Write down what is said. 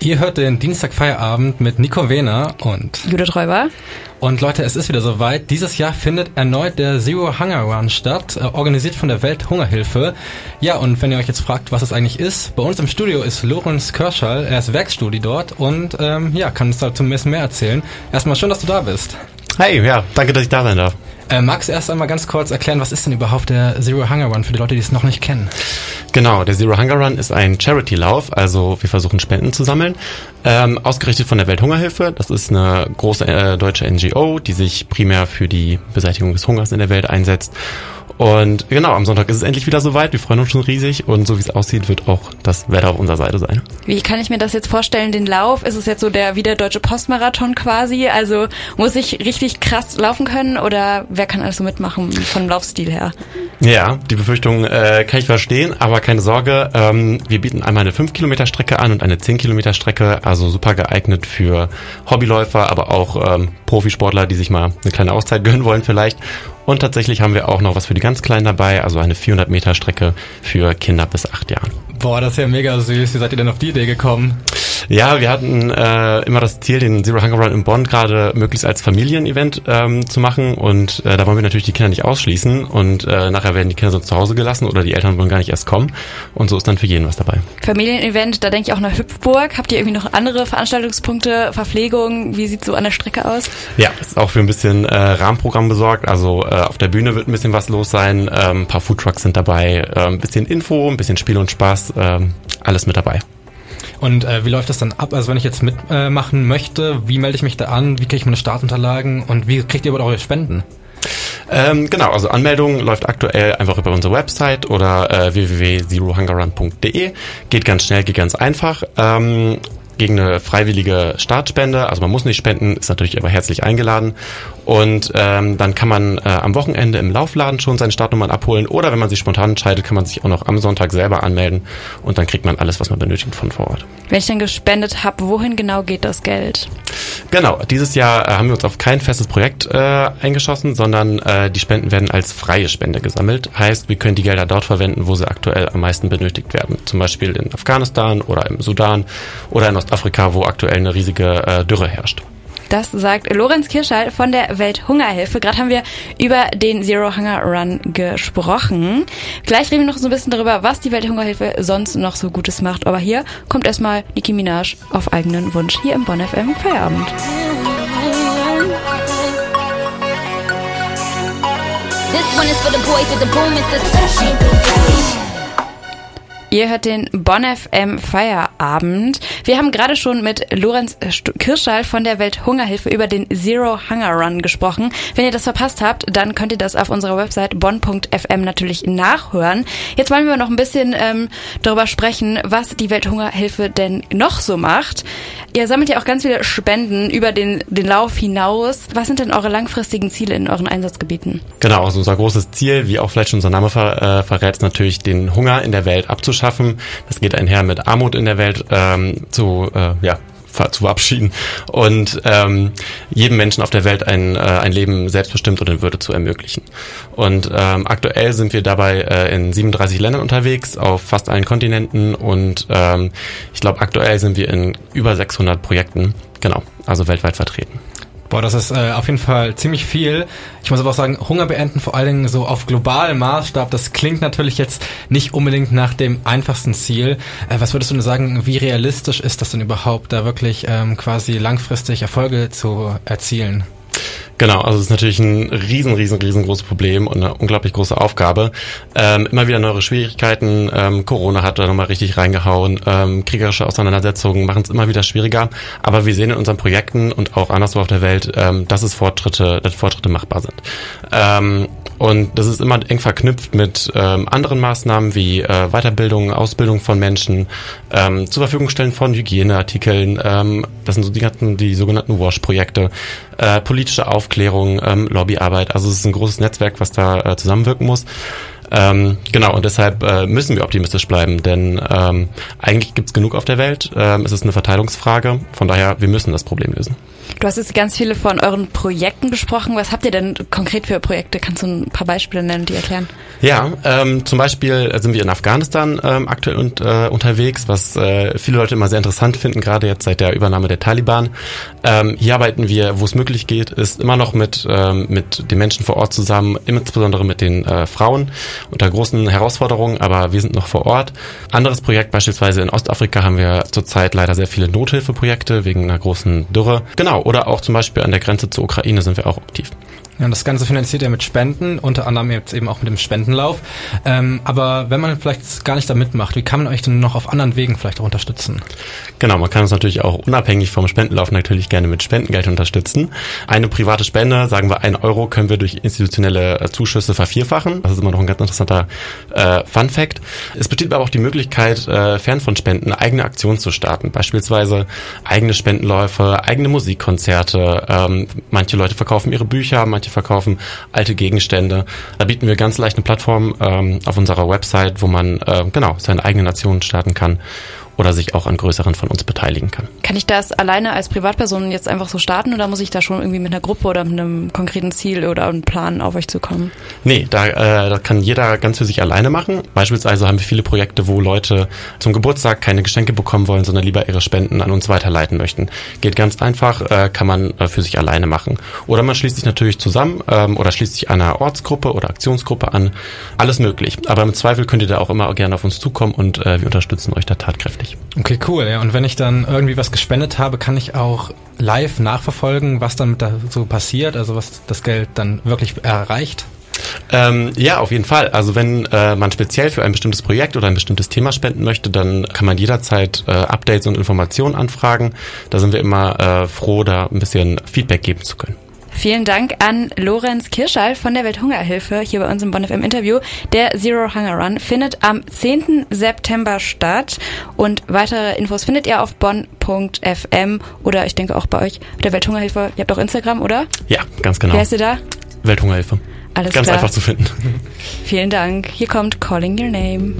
Ihr hört den Dienstag-Feierabend mit Nico Wehner und Judith Räuber. Und Leute, es ist wieder soweit. Dieses Jahr findet erneut der Zero Hunger Run statt, äh, organisiert von der Welthungerhilfe. Ja, und wenn ihr euch jetzt fragt, was es eigentlich ist, bei uns im Studio ist Lorenz Körschall. Er ist Werkstudie dort und ähm, ja, kann uns dazu ein bisschen mehr erzählen. Erstmal schön, dass du da bist. Hey, ja, danke, dass ich da sein darf. Äh, magst du erst einmal ganz kurz erklären, was ist denn überhaupt der Zero Hunger Run für die Leute, die es noch nicht kennen? Genau, der Zero Hunger Run ist ein Charity-Lauf, also wir versuchen Spenden zu sammeln, ähm, ausgerichtet von der Welthungerhilfe. Das ist eine große äh, deutsche NGO, die sich primär für die Beseitigung des Hungers in der Welt einsetzt. Und genau, am Sonntag ist es endlich wieder soweit. Wir freuen uns schon riesig und so wie es aussieht, wird auch das Wetter auf unserer Seite sein. Wie kann ich mir das jetzt vorstellen, den Lauf? Ist es jetzt so der wie der deutsche Postmarathon quasi? Also muss ich richtig krass laufen können oder wer kann alles so mitmachen vom Laufstil her? Ja, die Befürchtung äh, kann ich verstehen, aber keine Sorge. Ähm, wir bieten einmal eine 5 Kilometer Strecke an und eine 10 Kilometer Strecke, also super geeignet für Hobbyläufer, aber auch ähm, Profisportler, die sich mal eine kleine Auszeit gönnen wollen vielleicht. Und tatsächlich haben wir auch noch was für die ganz Kleinen dabei, also eine 400 Meter Strecke für Kinder bis 8 Jahren. Boah, das ist ja mega süß. Wie seid ihr denn auf die Idee gekommen? Ja, wir hatten äh, immer das Ziel, den Zero Hunger Run in Bonn gerade möglichst als Familienevent ähm, zu machen und äh, da wollen wir natürlich die Kinder nicht ausschließen und äh, nachher werden die Kinder sonst zu Hause gelassen oder die Eltern wollen gar nicht erst kommen und so ist dann für jeden was dabei. Familienevent, da denke ich auch nach Hüpfburg. Habt ihr irgendwie noch andere Veranstaltungspunkte, Verpflegung? Wie sieht so an der Strecke aus? Ja, ist auch für ein bisschen äh, Rahmenprogramm besorgt. Also äh, auf der Bühne wird ein bisschen was los sein, ähm, ein paar Foodtrucks sind dabei, äh, ein bisschen Info, ein bisschen Spiel und Spaß, äh, alles mit dabei. Und äh, wie läuft das dann ab? Also wenn ich jetzt mitmachen äh, möchte, wie melde ich mich da an? Wie kriege ich meine Startunterlagen? Und wie kriegt ihr überhaupt eure Spenden? Ähm, genau, also Anmeldung läuft aktuell einfach über unsere Website oder äh, www.zerohungerrun.de. Geht ganz schnell, geht ganz einfach. Ähm, gegen eine freiwillige Startspende. Also man muss nicht spenden, ist natürlich aber herzlich eingeladen. Und ähm, dann kann man äh, am Wochenende im Laufladen schon seine Startnummern abholen oder wenn man sich spontan entscheidet, kann man sich auch noch am Sonntag selber anmelden und dann kriegt man alles, was man benötigt von vor Ort. Wenn ich dann gespendet habe, wohin genau geht das Geld? Genau, dieses Jahr äh, haben wir uns auf kein festes Projekt äh, eingeschossen, sondern äh, die Spenden werden als freie Spende gesammelt. Heißt, wir können die Gelder dort verwenden, wo sie aktuell am meisten benötigt werden. Zum Beispiel in Afghanistan oder im Sudan oder in Ostafrika, wo aktuell eine riesige äh, Dürre herrscht. Das sagt Lorenz Kirschall von der Welthungerhilfe. Gerade haben wir über den Zero Hunger Run gesprochen. Gleich reden wir noch so ein bisschen darüber, was die Welthungerhilfe sonst noch so Gutes macht. Aber hier kommt erstmal Nicki Minaj auf eigenen Wunsch hier im Bonn FM Feierabend. This one is for the boys with the boom and Ihr hört den Bonn FM Feierabend. Wir haben gerade schon mit Lorenz Kirschall von der Welthungerhilfe über den Zero Hunger Run gesprochen. Wenn ihr das verpasst habt, dann könnt ihr das auf unserer Website bonn.fm natürlich nachhören. Jetzt wollen wir noch ein bisschen ähm, darüber sprechen, was die Welthungerhilfe denn noch so macht. Ihr sammelt ja auch ganz viele Spenden über den, den Lauf hinaus. Was sind denn eure langfristigen Ziele in euren Einsatzgebieten? Genau, also unser großes Ziel, wie auch vielleicht schon unser Name ver, äh, verrät, ist natürlich den Hunger in der Welt abzuschaffen. Das geht einher mit Armut in der Welt ähm, zu, äh, ja, zu verabschieden und ähm, jedem Menschen auf der Welt ein, äh, ein Leben selbstbestimmt und in Würde zu ermöglichen. Und ähm, aktuell sind wir dabei äh, in 37 Ländern unterwegs, auf fast allen Kontinenten und ähm, ich glaube aktuell sind wir in über 600 Projekten, genau, also weltweit vertreten. Boah, das ist äh, auf jeden Fall ziemlich viel. Ich muss aber auch sagen, Hunger beenden, vor allen Dingen so auf globalem Maßstab, das klingt natürlich jetzt nicht unbedingt nach dem einfachsten Ziel. Äh, was würdest du denn sagen, wie realistisch ist das denn überhaupt, da wirklich ähm, quasi langfristig Erfolge zu erzielen? Genau, also es ist natürlich ein riesen, riesen, riesengroßes Problem und eine unglaublich große Aufgabe. Ähm, immer wieder neue Schwierigkeiten. Ähm, Corona hat da nochmal richtig reingehauen. Ähm, kriegerische Auseinandersetzungen machen es immer wieder schwieriger. Aber wir sehen in unseren Projekten und auch anderswo auf der Welt, ähm, dass es Fortschritte, dass Fortschritte machbar sind. Und das ist immer eng verknüpft mit ähm, anderen Maßnahmen wie äh, Weiterbildung, Ausbildung von Menschen, ähm, zur Verfügung stellen von Hygieneartikeln. Ähm, das sind so die, ganzen, die sogenannten WASH-Projekte, äh, politische Aufklärung, ähm, Lobbyarbeit. Also es ist ein großes Netzwerk, was da äh, zusammenwirken muss. Ähm, genau, und deshalb äh, müssen wir optimistisch bleiben, denn ähm, eigentlich gibt's genug auf der Welt. Ähm, es ist eine Verteilungsfrage, von daher, wir müssen das Problem lösen. Du hast jetzt ganz viele von euren Projekten besprochen. Was habt ihr denn konkret für Projekte? Kannst du ein paar Beispiele nennen, die erklären? Ja, ähm, zum Beispiel sind wir in Afghanistan ähm, aktuell und, äh, unterwegs, was äh, viele Leute immer sehr interessant finden, gerade jetzt seit der Übernahme der Taliban. Ähm, hier arbeiten wir, wo es möglich geht, ist immer noch mit, ähm, mit den Menschen vor Ort zusammen, insbesondere mit den äh, Frauen unter großen Herausforderungen, aber wir sind noch vor Ort. Anderes Projekt beispielsweise in Ostafrika haben wir zurzeit leider sehr viele Nothilfeprojekte wegen einer großen Dürre. Genau, oder auch zum Beispiel an der Grenze zur Ukraine sind wir auch aktiv. Ja, und das Ganze finanziert er mit Spenden, unter anderem jetzt eben auch mit dem Spendenlauf. Ähm, aber wenn man vielleicht gar nicht da mitmacht, wie kann man euch denn noch auf anderen Wegen vielleicht auch unterstützen? Genau, man kann uns natürlich auch unabhängig vom Spendenlauf natürlich gerne mit Spendengeld unterstützen. Eine private Spende, sagen wir ein Euro, können wir durch institutionelle äh, Zuschüsse vervierfachen. Das ist immer noch ein ganz interessanter äh, Fun Fact. Es besteht aber auch die Möglichkeit, äh, fern von Spenden eigene Aktionen zu starten. Beispielsweise eigene Spendenläufe, eigene Musikkonzerte. Ähm, manche Leute verkaufen ihre Bücher, manche Leute verkaufen alte Gegenstände. Da bieten wir ganz leicht eine Plattform ähm, auf unserer Website, wo man äh, genau seine eigene Nation starten kann oder sich auch an größeren von uns beteiligen kann. Kann ich das alleine als Privatperson jetzt einfach so starten oder muss ich da schon irgendwie mit einer Gruppe oder mit einem konkreten Ziel oder einem Plan auf euch zu kommen? Nee, da, äh, das kann jeder ganz für sich alleine machen. Beispielsweise haben wir viele Projekte, wo Leute zum Geburtstag keine Geschenke bekommen wollen, sondern lieber ihre Spenden an uns weiterleiten möchten. Geht ganz einfach, äh, kann man äh, für sich alleine machen. Oder man schließt sich natürlich zusammen ähm, oder schließt sich einer Ortsgruppe oder Aktionsgruppe an. Alles möglich. Aber im Zweifel könnt ihr da auch immer gerne auf uns zukommen und äh, wir unterstützen euch da tatkräftig nicht. Okay, cool. Ja. Und wenn ich dann irgendwie was gespendet habe, kann ich auch live nachverfolgen, was dann da so passiert, also was das Geld dann wirklich erreicht? Ähm, ja, auf jeden Fall. Also wenn äh, man speziell für ein bestimmtes Projekt oder ein bestimmtes Thema spenden möchte, dann kann man jederzeit äh, Updates und Informationen anfragen. Da sind wir immer äh, froh, da ein bisschen Feedback geben zu können. Vielen Dank an Lorenz Kirschall von der Welthungerhilfe hier bei uns im Bonn FM Interview. Der Zero Hunger Run findet am 10. September statt und weitere Infos findet ihr auf bonn.fm oder ich denke auch bei euch der Welthungerhilfe. Ihr habt auch Instagram, oder? Ja, ganz genau. Wer ist ihr da? Welthungerhilfe. Alles Ganz klar. einfach zu finden. Vielen Dank. Hier kommt Calling Your Name.